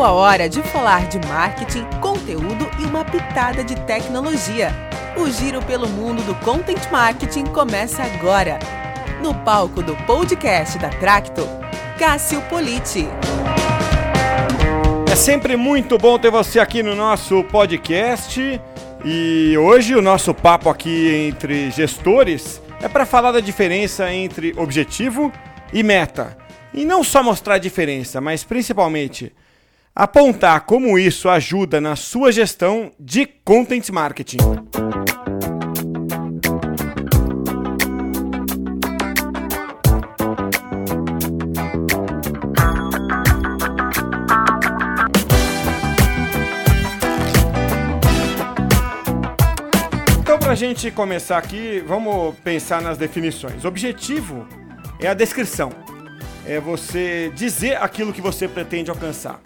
Chegou a hora de falar de marketing, conteúdo e uma pitada de tecnologia. O giro pelo mundo do content marketing começa agora. No palco do podcast da Tracto, Cássio Politi. É sempre muito bom ter você aqui no nosso podcast. E hoje o nosso papo aqui entre gestores é para falar da diferença entre objetivo e meta. E não só mostrar a diferença, mas principalmente apontar como isso ajuda na sua gestão de content marketing. Então, para a gente começar aqui, vamos pensar nas definições. Objetivo é a descrição, é você dizer aquilo que você pretende alcançar.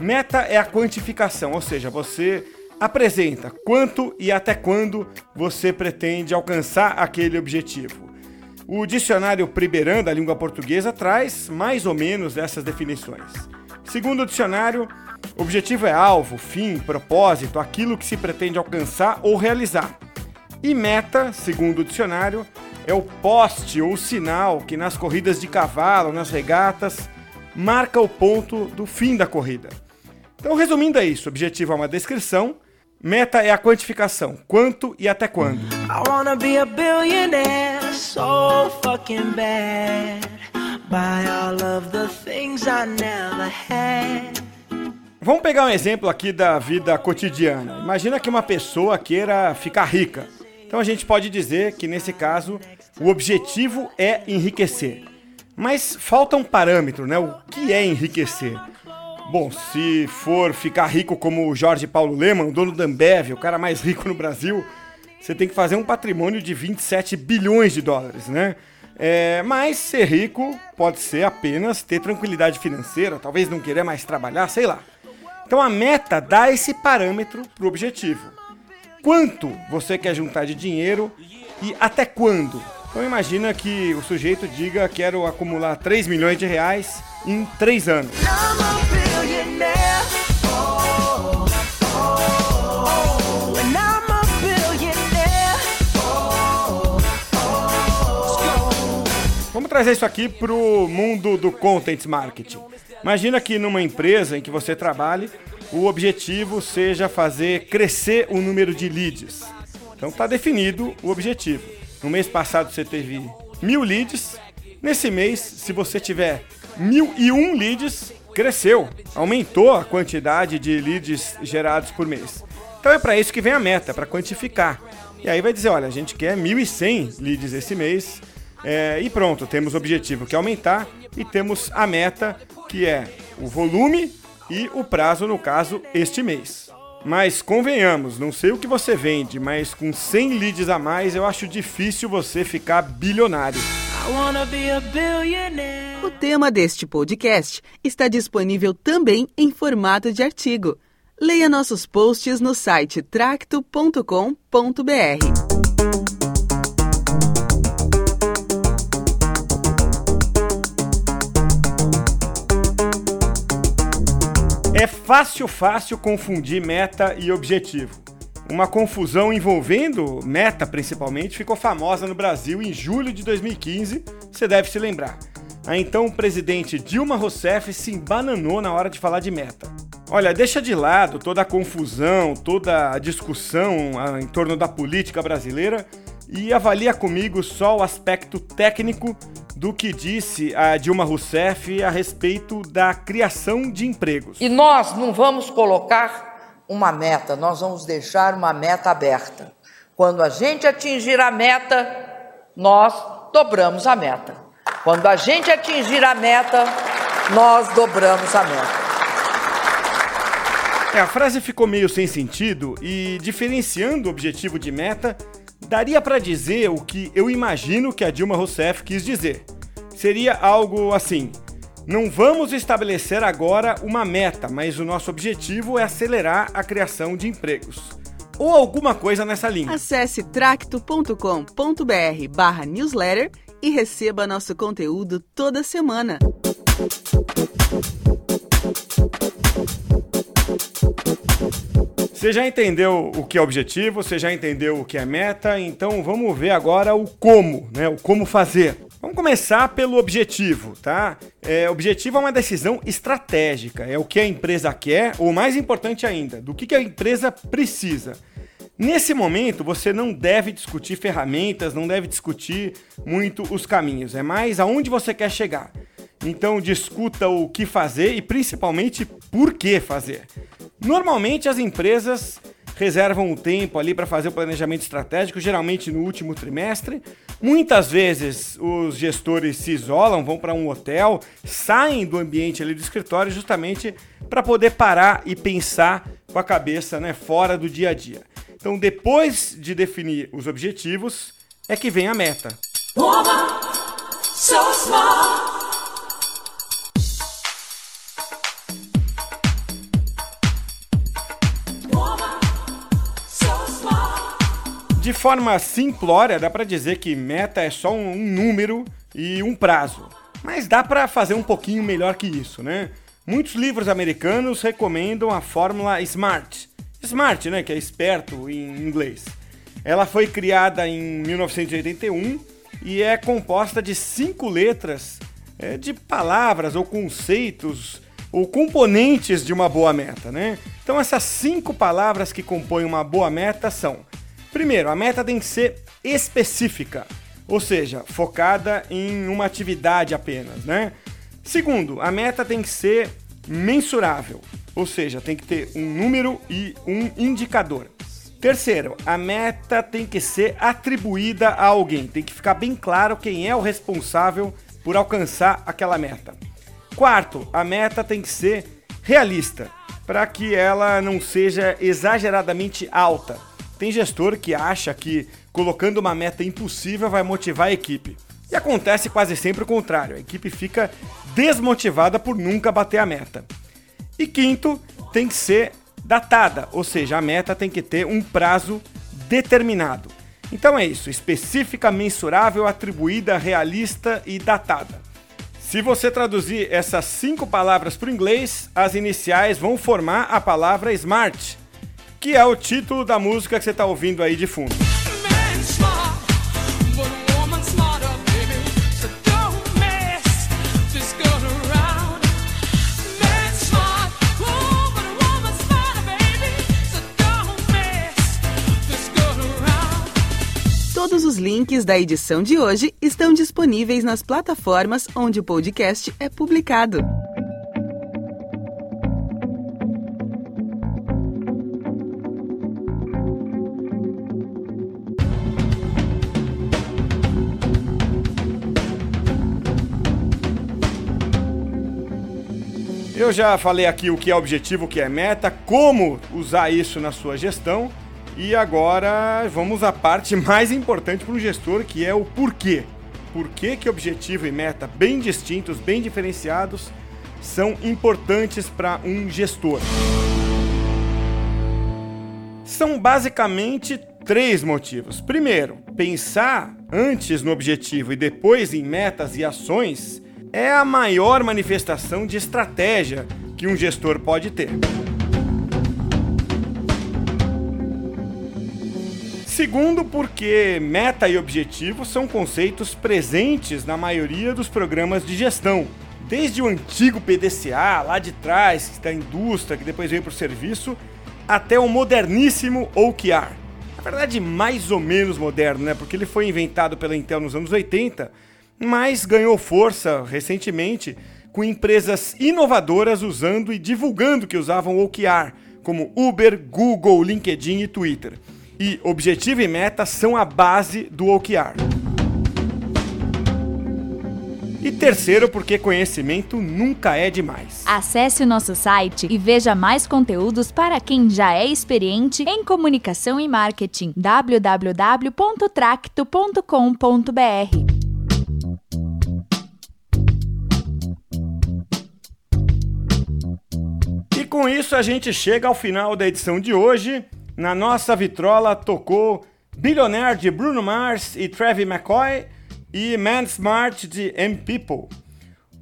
Meta é a quantificação, ou seja, você apresenta quanto e até quando você pretende alcançar aquele objetivo. O dicionário Priberan da língua portuguesa traz mais ou menos essas definições. Segundo o dicionário, objetivo é alvo, fim, propósito, aquilo que se pretende alcançar ou realizar. E meta, segundo o dicionário, é o poste ou sinal que nas corridas de cavalo, nas regatas, marca o ponto do fim da corrida. Então, resumindo é isso: objetivo é uma descrição, meta é a quantificação, quanto e até quando. I wanna be a billionaire, so fucking bad. Buy all of the things I never had. Vamos pegar um exemplo aqui da vida cotidiana. Imagina que uma pessoa queira ficar rica. Então a gente pode dizer que nesse caso o objetivo é enriquecer. Mas falta um parâmetro, né? O que é enriquecer? Bom, se for ficar rico como o Jorge Paulo Leman, o dono da Ambev, o cara mais rico no Brasil, você tem que fazer um patrimônio de 27 bilhões de dólares, né? É, mas ser rico pode ser apenas ter tranquilidade financeira, talvez não querer mais trabalhar, sei lá. Então a meta dá esse parâmetro para o objetivo. Quanto você quer juntar de dinheiro e até quando? Então imagina que o sujeito diga quero acumular 3 milhões de reais em 3 anos. Trazer isso aqui para o mundo do content marketing. Imagina que numa empresa em que você trabalhe, o objetivo seja fazer crescer o número de leads. Então está definido o objetivo. No mês passado você teve mil leads. Nesse mês, se você tiver mil e um leads, cresceu, aumentou a quantidade de leads gerados por mês. Então é para isso que vem a meta, para quantificar. E aí vai dizer, olha, a gente quer 1.100 leads esse mês é, e pronto, temos o objetivo que é aumentar e temos a meta que é o volume e o prazo, no caso, este mês. Mas convenhamos, não sei o que você vende, mas com 100 leads a mais eu acho difícil você ficar bilionário. O tema deste podcast está disponível também em formato de artigo. Leia nossos posts no site tracto.com.br. É fácil, fácil confundir meta e objetivo. Uma confusão envolvendo meta, principalmente, ficou famosa no Brasil em julho de 2015, você deve se lembrar. A então presidente Dilma Rousseff se embananou na hora de falar de meta. Olha, deixa de lado toda a confusão, toda a discussão em torno da política brasileira e avalia comigo só o aspecto técnico do que disse a Dilma Rousseff a respeito da criação de empregos. E nós não vamos colocar uma meta, nós vamos deixar uma meta aberta. Quando a gente atingir a meta, nós dobramos a meta. Quando a gente atingir a meta, nós dobramos a meta. É, a frase ficou meio sem sentido e, diferenciando o objetivo de meta, daria para dizer o que eu imagino que a Dilma Rousseff quis dizer. Seria algo assim: não vamos estabelecer agora uma meta, mas o nosso objetivo é acelerar a criação de empregos. Ou alguma coisa nessa linha. Acesse tracto.com.br barra newsletter e receba nosso conteúdo toda semana. Você já entendeu o que é objetivo, você já entendeu o que é meta, então vamos ver agora o como, né? O como fazer. Vamos começar pelo objetivo, tá? É, objetivo é uma decisão estratégica, é o que a empresa quer, ou mais importante ainda, do que, que a empresa precisa. Nesse momento, você não deve discutir ferramentas, não deve discutir muito os caminhos, é mais aonde você quer chegar. Então, discuta o que fazer e principalmente por que fazer. Normalmente, as empresas reservam um tempo ali para fazer o planejamento estratégico, geralmente no último trimestre. Muitas vezes os gestores se isolam, vão para um hotel, saem do ambiente ali do escritório justamente para poder parar e pensar com a cabeça né, fora do dia a dia. Então, depois de definir os objetivos, é que vem a meta. Woman, so smart. Forma simplória, dá para dizer que meta é só um, número e um prazo. Mas dá para fazer um pouquinho melhor que isso, né? Muitos livros americanos recomendam a fórmula SMART. SMART, né, que é esperto em inglês. Ela foi criada em 1981 e é composta de cinco letras é, de palavras ou conceitos ou componentes de uma boa meta, né? Então essas cinco palavras que compõem uma boa meta são Primeiro, a meta tem que ser específica, ou seja, focada em uma atividade apenas, né? Segundo, a meta tem que ser mensurável, ou seja, tem que ter um número e um indicador. Terceiro, a meta tem que ser atribuída a alguém, tem que ficar bem claro quem é o responsável por alcançar aquela meta. Quarto, a meta tem que ser realista, para que ela não seja exageradamente alta tem gestor que acha que colocando uma meta impossível vai motivar a equipe. E acontece quase sempre o contrário, a equipe fica desmotivada por nunca bater a meta. E quinto, tem que ser datada, ou seja, a meta tem que ter um prazo determinado. Então é isso, específica, mensurável, atribuída, realista e datada. Se você traduzir essas cinco palavras para o inglês, as iniciais vão formar a palavra SMART, que é o título da música que você está ouvindo aí de fundo. Todos os links da edição de hoje estão disponíveis nas plataformas onde o podcast é publicado. Eu já falei aqui o que é objetivo, o que é meta, como usar isso na sua gestão. E agora vamos à parte mais importante para um gestor, que é o porquê. Por que, que objetivo e meta bem distintos, bem diferenciados, são importantes para um gestor? São basicamente três motivos. Primeiro, pensar antes no objetivo e depois em metas e ações é a maior manifestação de estratégia que um gestor pode ter. Segundo, porque meta e objetivo são conceitos presentes na maioria dos programas de gestão. Desde o antigo PDCA, lá de trás, da indústria, que depois veio para o serviço, até o moderníssimo OKR. Na verdade, mais ou menos moderno, né? Porque ele foi inventado pela Intel nos anos 80 mas ganhou força recentemente com empresas inovadoras usando e divulgando que usavam OKR, como Uber, Google, LinkedIn e Twitter. E objetivo e meta são a base do OKR. E terceiro, porque conhecimento nunca é demais. Acesse o nosso site e veja mais conteúdos para quem já é experiente em comunicação e marketing. www.tracto.com.br com isso a gente chega ao final da edição de hoje. Na nossa vitrola tocou Billionaire de Bruno Mars e Travis McCoy e Man Smart de M People.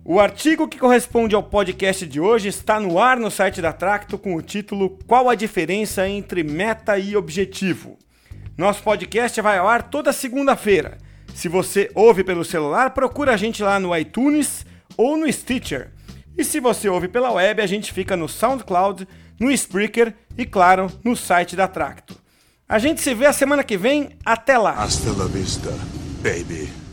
O artigo que corresponde ao podcast de hoje está no ar no site da Tracto com o título Qual a diferença entre meta e objetivo? Nosso podcast vai ao ar toda segunda-feira. Se você ouve pelo celular, procura a gente lá no iTunes ou no Stitcher. E se você ouve pela web, a gente fica no SoundCloud, no Spreaker e, claro, no site da Tracto. A gente se vê a semana que vem. Até lá! Hasta la vista, baby.